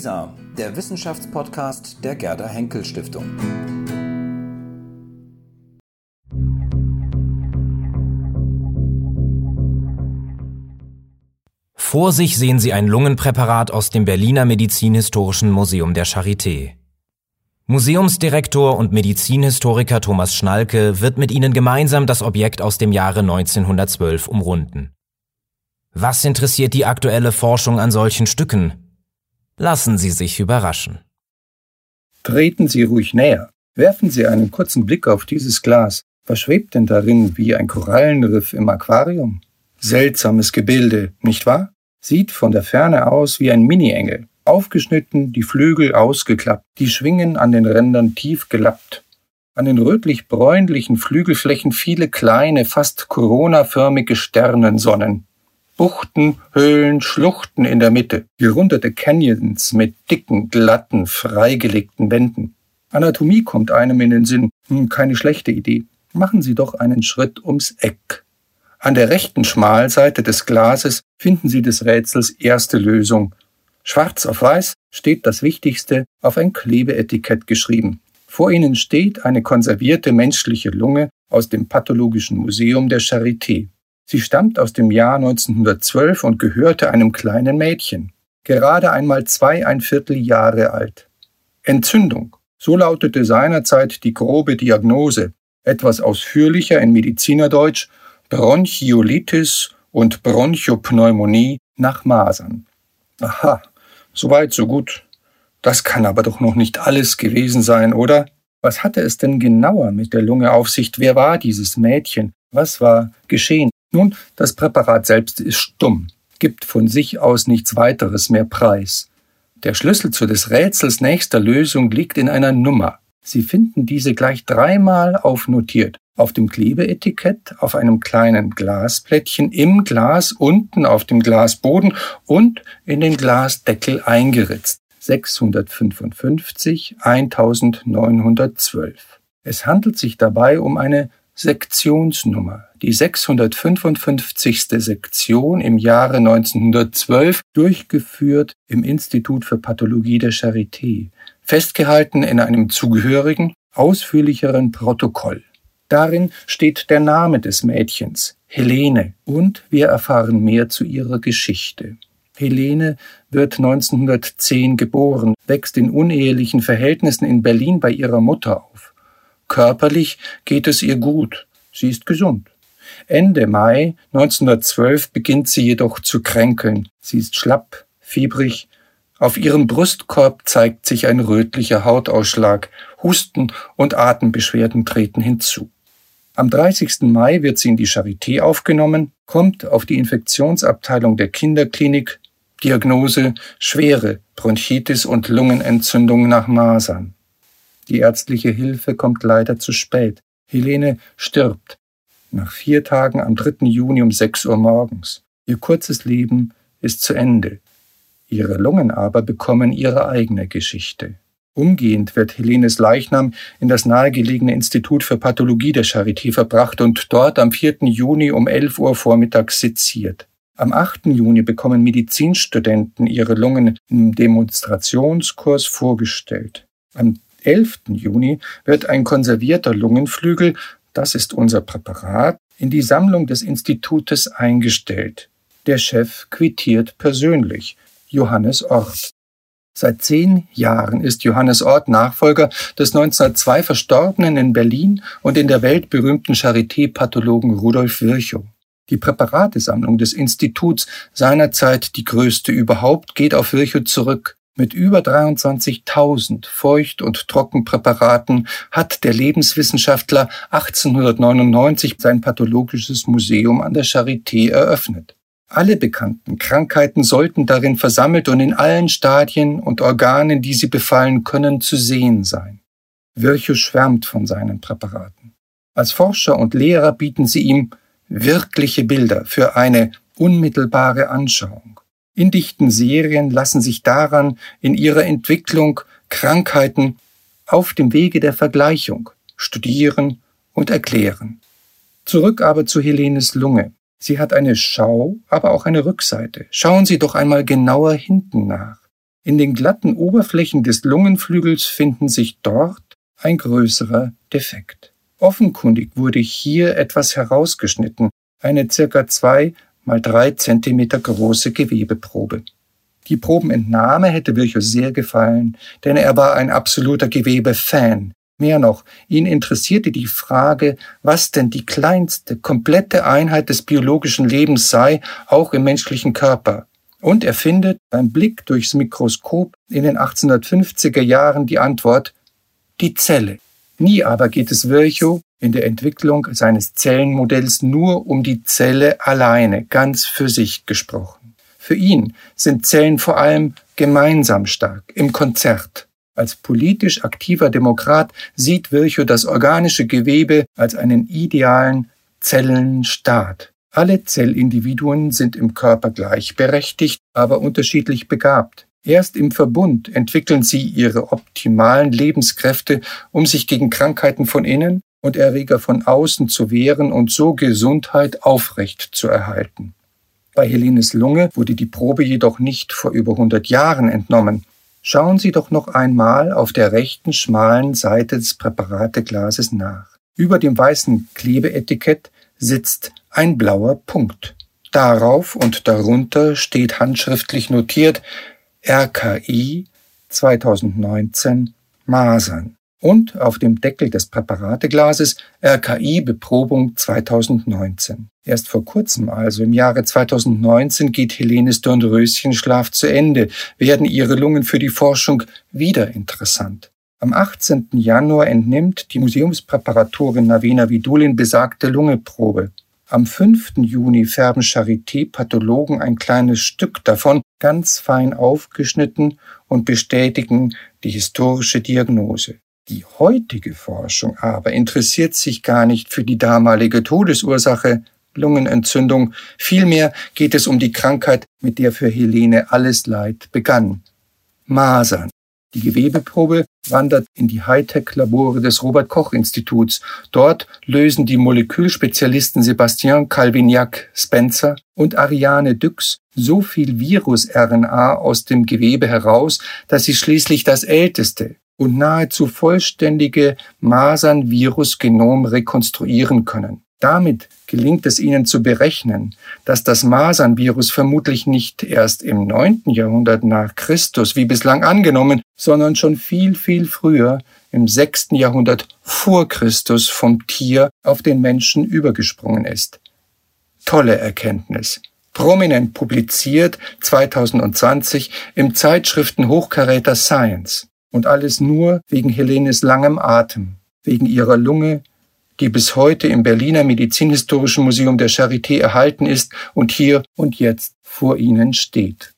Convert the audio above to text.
WISA, der Wissenschaftspodcast der Gerda Henkel Stiftung. Vor sich sehen Sie ein Lungenpräparat aus dem Berliner Medizinhistorischen Museum der Charité. Museumsdirektor und Medizinhistoriker Thomas Schnalke wird mit Ihnen gemeinsam das Objekt aus dem Jahre 1912 umrunden. Was interessiert die aktuelle Forschung an solchen Stücken? Lassen Sie sich überraschen. Treten Sie ruhig näher. Werfen Sie einen kurzen Blick auf dieses Glas. Was schwebt denn darin wie ein Korallenriff im Aquarium? Seltsames Gebilde, nicht wahr? Sieht von der Ferne aus wie ein Mini-Engel aufgeschnitten, die Flügel ausgeklappt, die Schwingen an den Rändern tief gelappt. An den rötlich-bräunlichen Flügelflächen viele kleine, fast coronaförmige Sternensonnen. Buchten, Höhlen, Schluchten in der Mitte, gerundete Canyons mit dicken, glatten, freigelegten Wänden. Anatomie kommt einem in den Sinn. Hm, keine schlechte Idee. Machen Sie doch einen Schritt ums Eck. An der rechten Schmalseite des Glases finden Sie des Rätsels erste Lösung. Schwarz auf weiß steht das Wichtigste auf ein Klebeetikett geschrieben. Vor ihnen steht eine konservierte menschliche Lunge aus dem Pathologischen Museum der Charité. Sie stammt aus dem Jahr 1912 und gehörte einem kleinen Mädchen, gerade einmal zweieinviertel Jahre alt. Entzündung, so lautete seinerzeit die grobe Diagnose, etwas ausführlicher in Medizinerdeutsch Bronchiolitis und Bronchopneumonie nach Masern. Aha, Soweit, so gut. Das kann aber doch noch nicht alles gewesen sein, oder? Was hatte es denn genauer mit der Lunge auf sich? Wer war dieses Mädchen? Was war geschehen? Nun, das Präparat selbst ist stumm, gibt von sich aus nichts weiteres mehr preis. Der Schlüssel zu des Rätsels nächster Lösung liegt in einer Nummer. Sie finden diese gleich dreimal aufnotiert auf dem Klebeetikett, auf einem kleinen Glasplättchen, im Glas, unten auf dem Glasboden und in den Glasdeckel eingeritzt. 655 1912. Es handelt sich dabei um eine Sektionsnummer, die 655. Sektion im Jahre 1912, durchgeführt im Institut für Pathologie der Charité, festgehalten in einem zugehörigen, ausführlicheren Protokoll. Darin steht der Name des Mädchens, Helene, und wir erfahren mehr zu ihrer Geschichte. Helene wird 1910 geboren, wächst in unehelichen Verhältnissen in Berlin bei ihrer Mutter auf. Körperlich geht es ihr gut, sie ist gesund. Ende Mai 1912 beginnt sie jedoch zu kränkeln. Sie ist schlapp, fiebrig. Auf ihrem Brustkorb zeigt sich ein rötlicher Hautausschlag. Husten und Atembeschwerden treten hinzu. Am 30. Mai wird sie in die Charité aufgenommen, kommt auf die Infektionsabteilung der Kinderklinik, Diagnose schwere Bronchitis und Lungenentzündung nach Masern. Die ärztliche Hilfe kommt leider zu spät. Helene stirbt nach vier Tagen am 3. Juni um 6 Uhr morgens. Ihr kurzes Leben ist zu Ende. Ihre Lungen aber bekommen ihre eigene Geschichte. Umgehend wird Helenes Leichnam in das nahegelegene Institut für Pathologie der Charité verbracht und dort am 4. Juni um 11 Uhr vormittags seziert. Am 8. Juni bekommen Medizinstudenten ihre Lungen im Demonstrationskurs vorgestellt. Am 11. Juni wird ein konservierter Lungenflügel, das ist unser Präparat, in die Sammlung des Institutes eingestellt. Der Chef quittiert persönlich, Johannes Ort. Seit zehn Jahren ist Johannes Ort Nachfolger des 1902 Verstorbenen in Berlin und in der Welt berühmten Charité-Pathologen Rudolf Virchow. Die Präparatesammlung des Instituts, seinerzeit die größte überhaupt, geht auf Virchow zurück. Mit über 23.000 Feucht- und Trockenpräparaten hat der Lebenswissenschaftler 1899 sein pathologisches Museum an der Charité eröffnet. Alle bekannten Krankheiten sollten darin versammelt und in allen Stadien und Organen, die sie befallen können, zu sehen sein. Virchow schwärmt von seinen Präparaten. Als Forscher und Lehrer bieten sie ihm wirkliche Bilder für eine unmittelbare Anschauung. In dichten Serien lassen sich daran in ihrer Entwicklung Krankheiten auf dem Wege der Vergleichung studieren und erklären. Zurück aber zu Helenes Lunge. Sie hat eine Schau, aber auch eine Rückseite. Schauen Sie doch einmal genauer hinten nach. In den glatten Oberflächen des Lungenflügels finden sich dort ein größerer Defekt. Offenkundig wurde hier etwas herausgeschnitten, eine circa zwei mal drei Zentimeter große Gewebeprobe. Die Probenentnahme hätte Virchow sehr gefallen, denn er war ein absoluter Gewebefan. Mehr noch, ihn interessierte die Frage, was denn die kleinste, komplette Einheit des biologischen Lebens sei, auch im menschlichen Körper. Und er findet beim Blick durchs Mikroskop in den 1850er Jahren die Antwort, die Zelle. Nie aber geht es Virchow in der Entwicklung seines Zellenmodells nur um die Zelle alleine, ganz für sich gesprochen. Für ihn sind Zellen vor allem gemeinsam stark, im Konzert. Als politisch aktiver Demokrat sieht Virchow das organische Gewebe als einen idealen Zellenstaat. Alle Zellindividuen sind im Körper gleichberechtigt, aber unterschiedlich begabt. Erst im Verbund entwickeln sie ihre optimalen Lebenskräfte, um sich gegen Krankheiten von innen und Erreger von außen zu wehren und so Gesundheit aufrecht zu erhalten. Bei Helenes Lunge wurde die Probe jedoch nicht vor über 100 Jahren entnommen. Schauen Sie doch noch einmal auf der rechten schmalen Seite des Präparateglases nach. Über dem weißen Klebeetikett sitzt ein blauer Punkt. Darauf und darunter steht handschriftlich notiert RKI 2019 Masern und auf dem Deckel des Präparateglases RKI Beprobung 2019. Erst vor kurzem, also im Jahre 2019, geht Helenes Dornröschenschlaf zu Ende, werden ihre Lungen für die Forschung wieder interessant. Am 18. Januar entnimmt die Museumspräparatorin Navena Vidulin besagte Lungeprobe. Am 5. Juni färben Charité-Pathologen ein kleines Stück davon, ganz fein aufgeschnitten und bestätigen die historische Diagnose. Die heutige Forschung aber interessiert sich gar nicht für die damalige Todesursache Lungenentzündung, vielmehr geht es um die Krankheit, mit der für Helene alles Leid begann. Masern. Die Gewebeprobe wandert in die Hightech-Labore des Robert-Koch-Instituts. Dort lösen die Molekülspezialisten Sebastian Calvignac-Spencer und Ariane Düx so viel Virus-RNA aus dem Gewebe heraus, dass sie schließlich das älteste und nahezu vollständige Masern-Virus-Genom rekonstruieren können. Damit gelingt es ihnen zu berechnen, dass das Masernvirus vermutlich nicht erst im neunten Jahrhundert nach Christus wie bislang angenommen, sondern schon viel, viel früher im sechsten Jahrhundert vor Christus vom Tier auf den Menschen übergesprungen ist. Tolle Erkenntnis. Prominent publiziert 2020 im Zeitschriften Hochkaräter Science. Und alles nur wegen Helenes langem Atem, wegen ihrer Lunge, die bis heute im Berliner Medizinhistorischen Museum der Charité erhalten ist und hier und jetzt vor Ihnen steht.